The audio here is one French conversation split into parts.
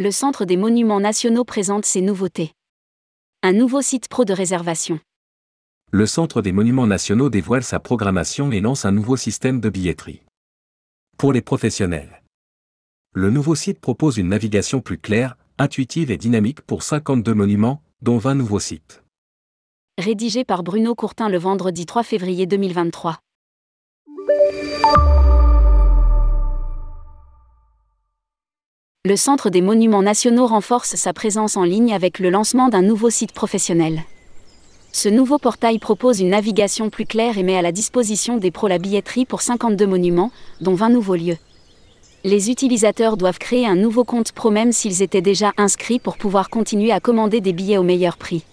le Centre des Monuments Nationaux présente ses nouveautés. Un nouveau site pro de réservation. Le Centre des Monuments Nationaux dévoile sa programmation et lance un nouveau système de billetterie. Pour les professionnels. Le nouveau site propose une navigation plus claire, intuitive et dynamique pour 52 monuments, dont 20 nouveaux sites. Rédigé par Bruno Courtin le vendredi 3 février 2023. Le Centre des Monuments Nationaux renforce sa présence en ligne avec le lancement d'un nouveau site professionnel. Ce nouveau portail propose une navigation plus claire et met à la disposition des pros la billetterie pour 52 monuments, dont 20 nouveaux lieux. Les utilisateurs doivent créer un nouveau compte pro même s'ils étaient déjà inscrits pour pouvoir continuer à commander des billets au meilleur prix.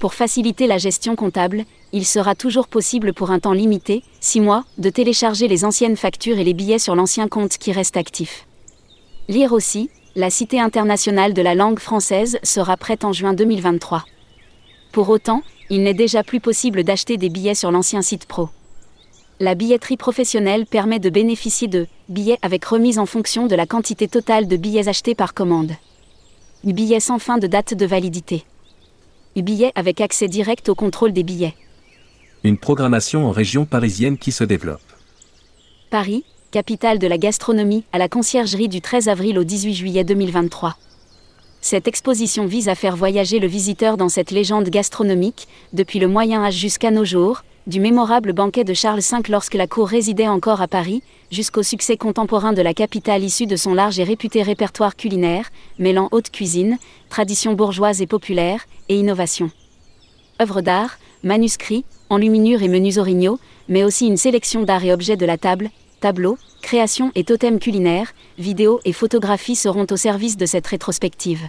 Pour faciliter la gestion comptable, il sera toujours possible pour un temps limité, 6 mois, de télécharger les anciennes factures et les billets sur l'ancien compte qui reste actif. Lire aussi, la Cité internationale de la langue française sera prête en juin 2023. Pour autant, il n'est déjà plus possible d'acheter des billets sur l'ancien site pro. La billetterie professionnelle permet de bénéficier de billets avec remise en fonction de la quantité totale de billets achetés par commande. Billets sans fin de date de validité. Billets avec accès direct au contrôle des billets. Une programmation en région parisienne qui se développe. Paris, capitale de la gastronomie, à la conciergerie du 13 avril au 18 juillet 2023. Cette exposition vise à faire voyager le visiteur dans cette légende gastronomique, depuis le Moyen Âge jusqu'à nos jours, du mémorable banquet de Charles V lorsque la cour résidait encore à Paris, jusqu'au succès contemporain de la capitale issu de son large et réputé répertoire culinaire, mêlant haute cuisine, tradition bourgeoise et populaire, et innovation. Œuvres d'art, manuscrits, enluminures et menus orignaux, mais aussi une sélection d'art et objets de la table, tableaux, créations et totems culinaires, vidéos et photographies seront au service de cette rétrospective.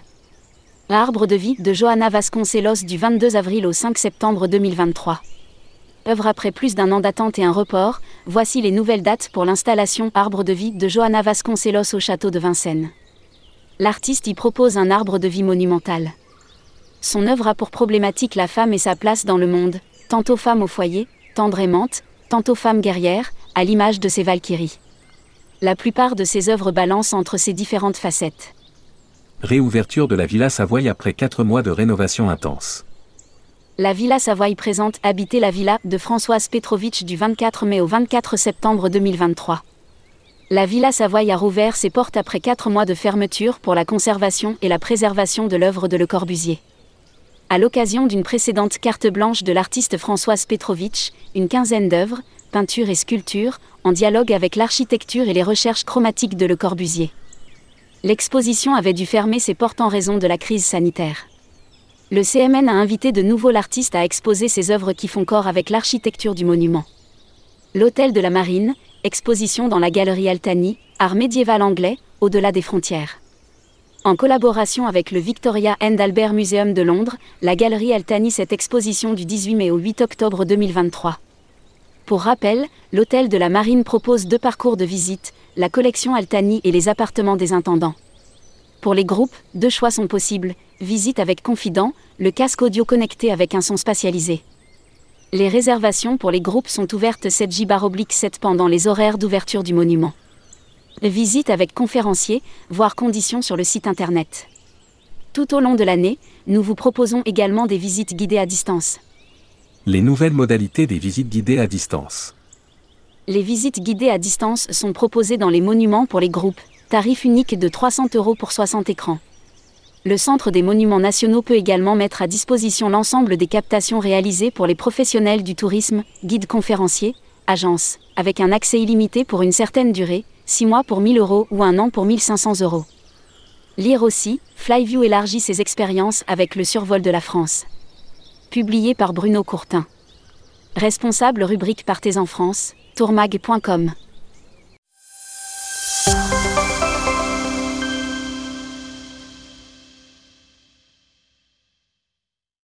Arbre de vie de Johanna Vasconcelos du 22 avril au 5 septembre 2023. Œuvre après plus d'un an d'attente et un report, voici les nouvelles dates pour l'installation Arbre de vie de Johanna Vasconcelos au château de Vincennes. L'artiste y propose un arbre de vie monumental. Son œuvre a pour problématique la femme et sa place dans le monde, tantôt femme au foyer, tendre aimante, tantôt femme guerrière, à l'image de ses Valkyries. La plupart de ses œuvres balancent entre ces différentes facettes. Réouverture de la Villa Savoie après 4 mois de rénovation intense. La Villa Savoie présente Habiter la Villa de Françoise Petrovitch du 24 mai au 24 septembre 2023. La Villa Savoie a rouvert ses portes après 4 mois de fermeture pour la conservation et la préservation de l'œuvre de Le Corbusier. À l'occasion d'une précédente carte blanche de l'artiste Françoise Petrovitch, une quinzaine d'œuvres, peintures et sculptures, en dialogue avec l'architecture et les recherches chromatiques de Le Corbusier. L'exposition avait dû fermer ses portes en raison de la crise sanitaire. Le CMN a invité de nouveau l'artiste à exposer ses œuvres qui font corps avec l'architecture du monument. L'Hôtel de la Marine, exposition dans la galerie Altani, art médiéval anglais, au-delà des frontières. En collaboration avec le Victoria and Albert Museum de Londres, la galerie Altani cette exposition du 18 mai au 8 octobre 2023. Pour rappel, l'hôtel de la Marine propose deux parcours de visite, la collection Altani et les appartements des intendants. Pour les groupes, deux choix sont possibles, visite avec confident, le casque audio connecté avec un son spatialisé. Les réservations pour les groupes sont ouvertes 7 J-7 pendant les horaires d'ouverture du monument. Visite avec conférencier, voire conditions sur le site internet. Tout au long de l'année, nous vous proposons également des visites guidées à distance. Les nouvelles modalités des visites guidées à distance. Les visites guidées à distance sont proposées dans les monuments pour les groupes, tarif unique de 300 euros pour 60 écrans. Le Centre des Monuments Nationaux peut également mettre à disposition l'ensemble des captations réalisées pour les professionnels du tourisme, guides conférenciers, agences, avec un accès illimité pour une certaine durée, 6 mois pour 1000 euros ou un an pour 1500 euros. Lire aussi, Flyview élargit ses expériences avec le survol de la France publié par Bruno Courtin. Responsable rubrique Partez en France, tourmag.com.